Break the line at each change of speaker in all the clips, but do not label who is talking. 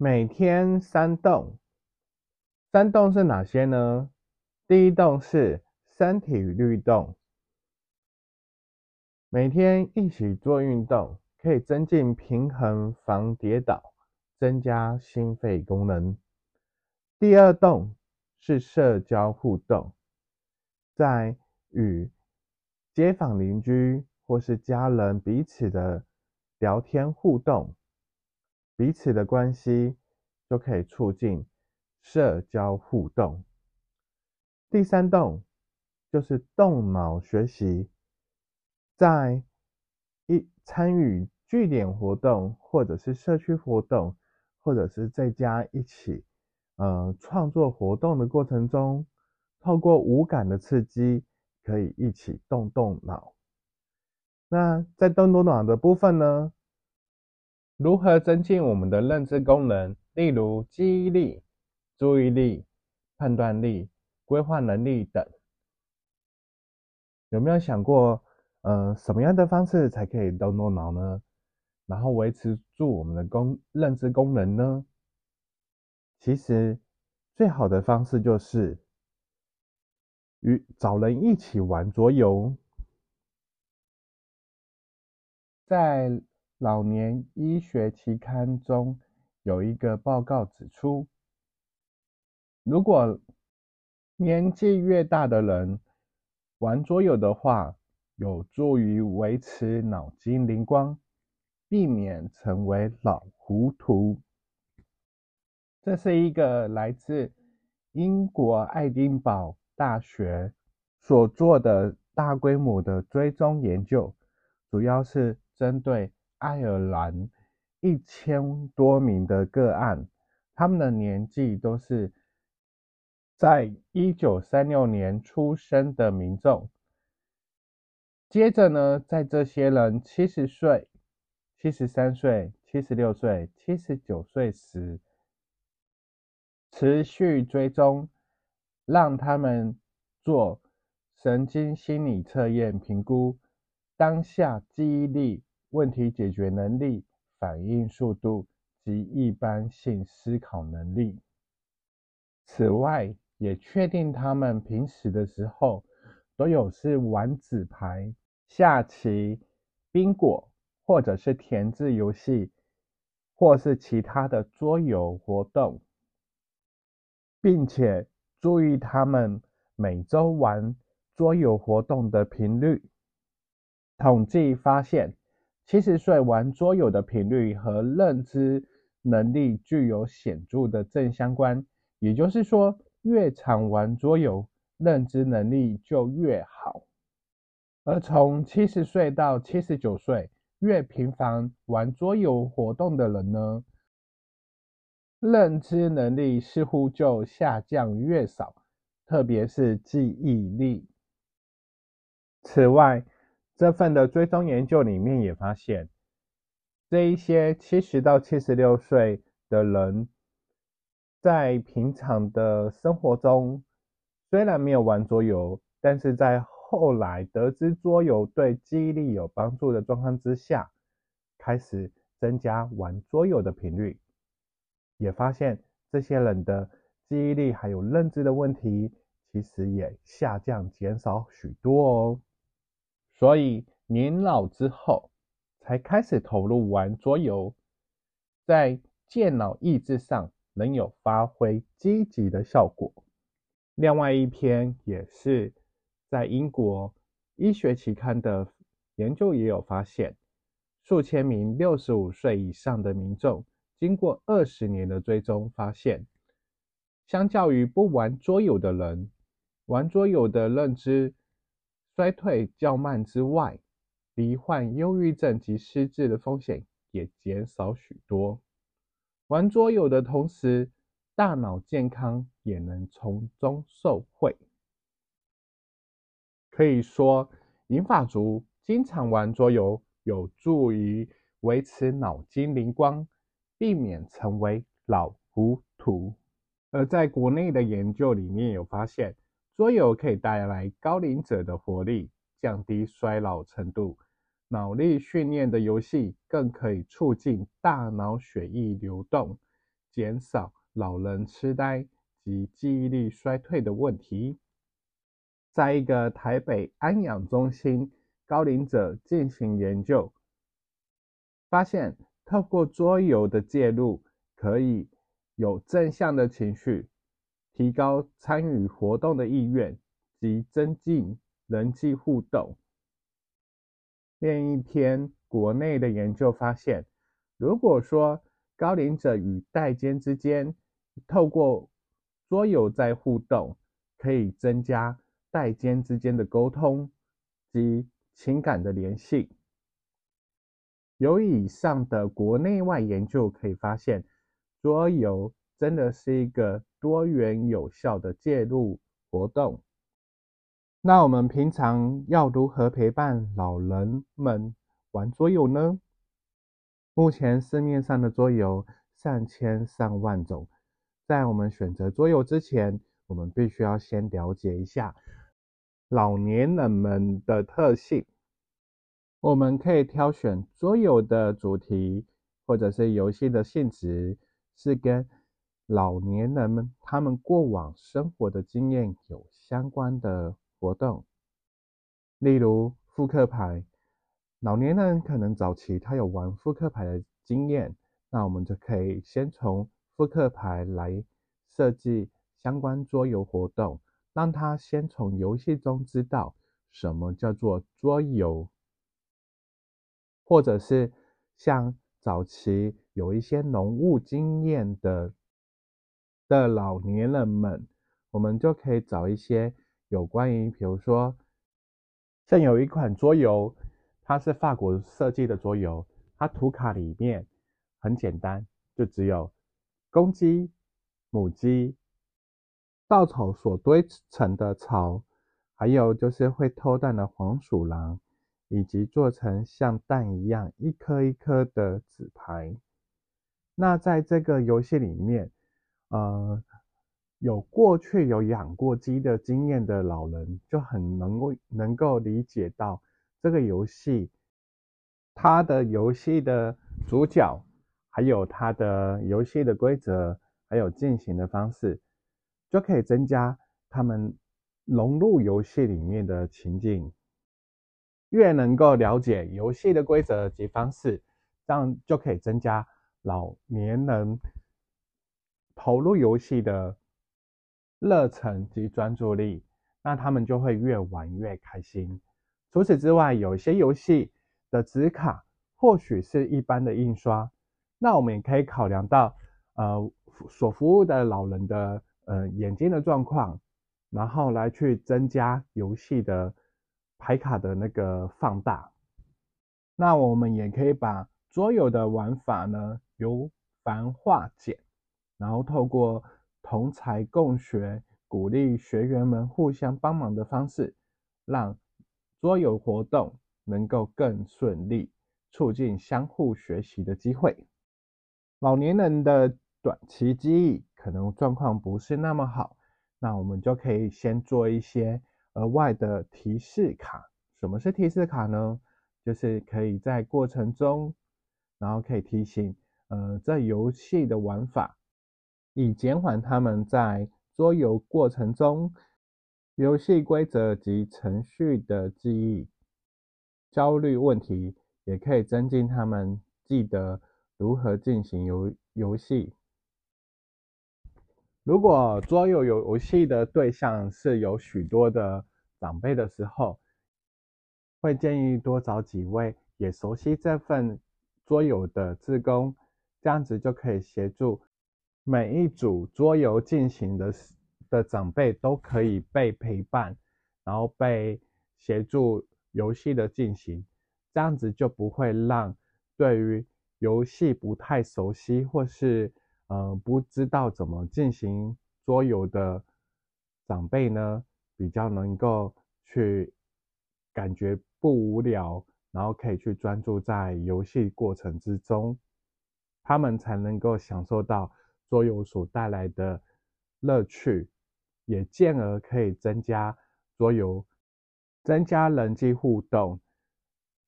每天三动，三动是哪些呢？第一动是身体律动，每天一起做运动，可以增进平衡、防跌倒、增加心肺功能。第二动是社交互动，在与街坊邻居或是家人彼此的聊天互动。彼此的关系就可以促进社交互动。第三动就是动脑学习，在一参与据点活动，或者是社区活动，或者是在家一起呃创作活动的过程中，透过五感的刺激，可以一起动动脑。那在动动脑的部分呢？如何增进我们的认知功能？例如记忆力、注意力、判断力、规划能力等，有没有想过，呃，什么样的方式才可以动动脑呢？然后维持住我们的功认知功能呢？其实最好的方式就是与找人一起玩桌游，在。老年医学期刊中有一个报告指出，如果年纪越大的人玩桌游的话，有助于维持脑筋灵光，避免成为老糊涂。这是一个来自英国爱丁堡大学所做的大规模的追踪研究，主要是针对。爱尔兰一千多名的个案，他们的年纪都是在一九三六年出生的民众。接着呢，在这些人七十岁、七十三岁、七十六岁、七十九岁时，持续追踪，让他们做神经心理测验，评估当下记忆力。问题解决能力、反应速度及一般性思考能力。此外，也确定他们平时的时候都有是玩纸牌、下棋、宾果，或者是填字游戏，或是其他的桌游活动，并且注意他们每周玩桌游活动的频率。统计发现。七十岁玩桌游的频率和认知能力具有显著的正相关，也就是说，越常玩桌游，认知能力就越好。而从七十岁到七十九岁，越频繁玩桌游活动的人呢，认知能力似乎就下降越少，特别是记忆力。此外，这份的追踪研究里面也发现，这一些七十到七十六岁的人，在平常的生活中，虽然没有玩桌游，但是在后来得知桌游对记忆力有帮助的状况之下，开始增加玩桌游的频率，也发现这些人的记忆力还有认知的问题，其实也下降减少许多哦。所以年老之后，才开始投入玩桌游，在健脑益智上能有发挥积极的效果。另外一篇也是在英国医学期刊的研究也有发现，数千名六十五岁以上的民众，经过二十年的追踪，发现，相较于不玩桌游的人，玩桌游的认知衰退较慢之外，罹患忧郁症及失智的风险也减少许多。玩桌游的同时，大脑健康也能从中受惠。可以说，银发族经常玩桌游，有助于维持脑筋灵光，避免成为老糊涂。而在国内的研究里面有发现，桌游可以带来高龄者的活力，降低衰老程度。脑力训练的游戏更可以促进大脑血液流动，减少老人痴呆及记忆力衰退的问题。在一个台北安养中心高龄者进行研究，发现透过桌游的介入，可以有正向的情绪，提高参与活动的意愿及增进人际互动。另一篇国内的研究发现，如果说高龄者与代间之间透过桌游在互动，可以增加代间之间的沟通及情感的联系。由以上的国内外研究可以发现，桌游真的是一个多元有效的介入活动。那我们平常要如何陪伴老人们玩桌游呢？目前市面上的桌游上千上万种，在我们选择桌游之前，我们必须要先了解一下老年人们的特性。我们可以挑选桌游的主题或者是游戏的性质是跟老年人们他们过往生活的经验有相关的。活动，例如复刻牌，老年人可能早期他有玩复刻牌的经验，那我们就可以先从复刻牌来设计相关桌游活动，让他先从游戏中知道什么叫做桌游，或者是像早期有一些农务经验的的老年人们，我们就可以找一些。有关于，比如说，像有一款桌游，它是法国设计的桌游，它图卡里面很简单，就只有公鸡、母鸡、稻草所堆成的巢，还有就是会偷蛋的黄鼠狼，以及做成像蛋一样一颗一颗的纸牌。那在这个游戏里面，呃。有过去有养过鸡的经验的老人，就很能够能够理解到这个游戏，它的游戏的主角，还有它的游戏的规则，还有进行的方式，就可以增加他们融入游戏里面的情境。越能够了解游戏的规则及方式，这样就可以增加老年人投入游戏的。热忱及专注力，那他们就会越玩越开心。除此之外，有些游戏的纸卡或许是一般的印刷，那我们也可以考量到，呃，所服务的老人的呃眼睛的状况，然后来去增加游戏的牌卡的那个放大。那我们也可以把桌游的玩法呢由繁化简，然后透过。同才共学，鼓励学员们互相帮忙的方式，让桌游活动能够更顺利，促进相互学习的机会。老年人的短期记忆可能状况不是那么好，那我们就可以先做一些额外的提示卡。什么是提示卡呢？就是可以在过程中，然后可以提醒，呃，这游戏的玩法。以减缓他们在桌游过程中游戏规则及程序的记忆焦虑问题，也可以增进他们记得如何进行游游戏。如果桌游游戏的对象是有许多的长辈的时候，会建议多找几位也熟悉这份桌游的志工，这样子就可以协助每一组桌游进行的的长辈都可以被陪伴，然后被协助游戏的进行。这样子就不会让对于游戏不太熟悉或是呃不知道怎么进行桌游的长辈呢，比较能够去感觉不无聊，然后可以去专注在游戏过程之中，他们才能够享受到桌游所带来的乐趣，也进而可以增加桌游，增加人际互动。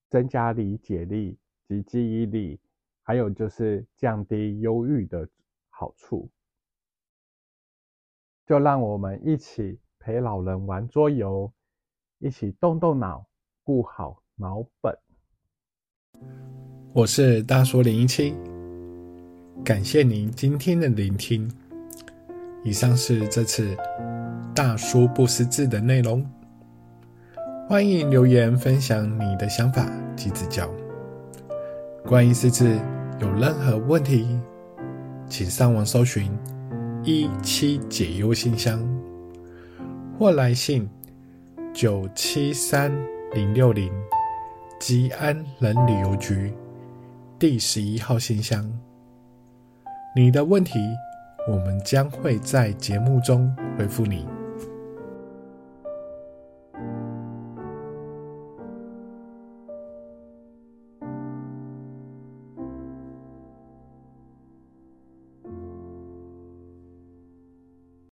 增加理解力及记忆力，还有就是降低忧郁的好处。就让我们一起陪老人玩桌游，一起动动脑，顾好脑本。
我是大叔零一七，感谢您今天的聆听。以上是这次大叔不识字的内容。欢迎留言分享你的想法及指教。关于识字有任何问题，请上网搜寻“一七解忧信箱”或来信九七三零六零吉安人旅游局第十一号信箱。你的问题，我们将会在节目中回复你。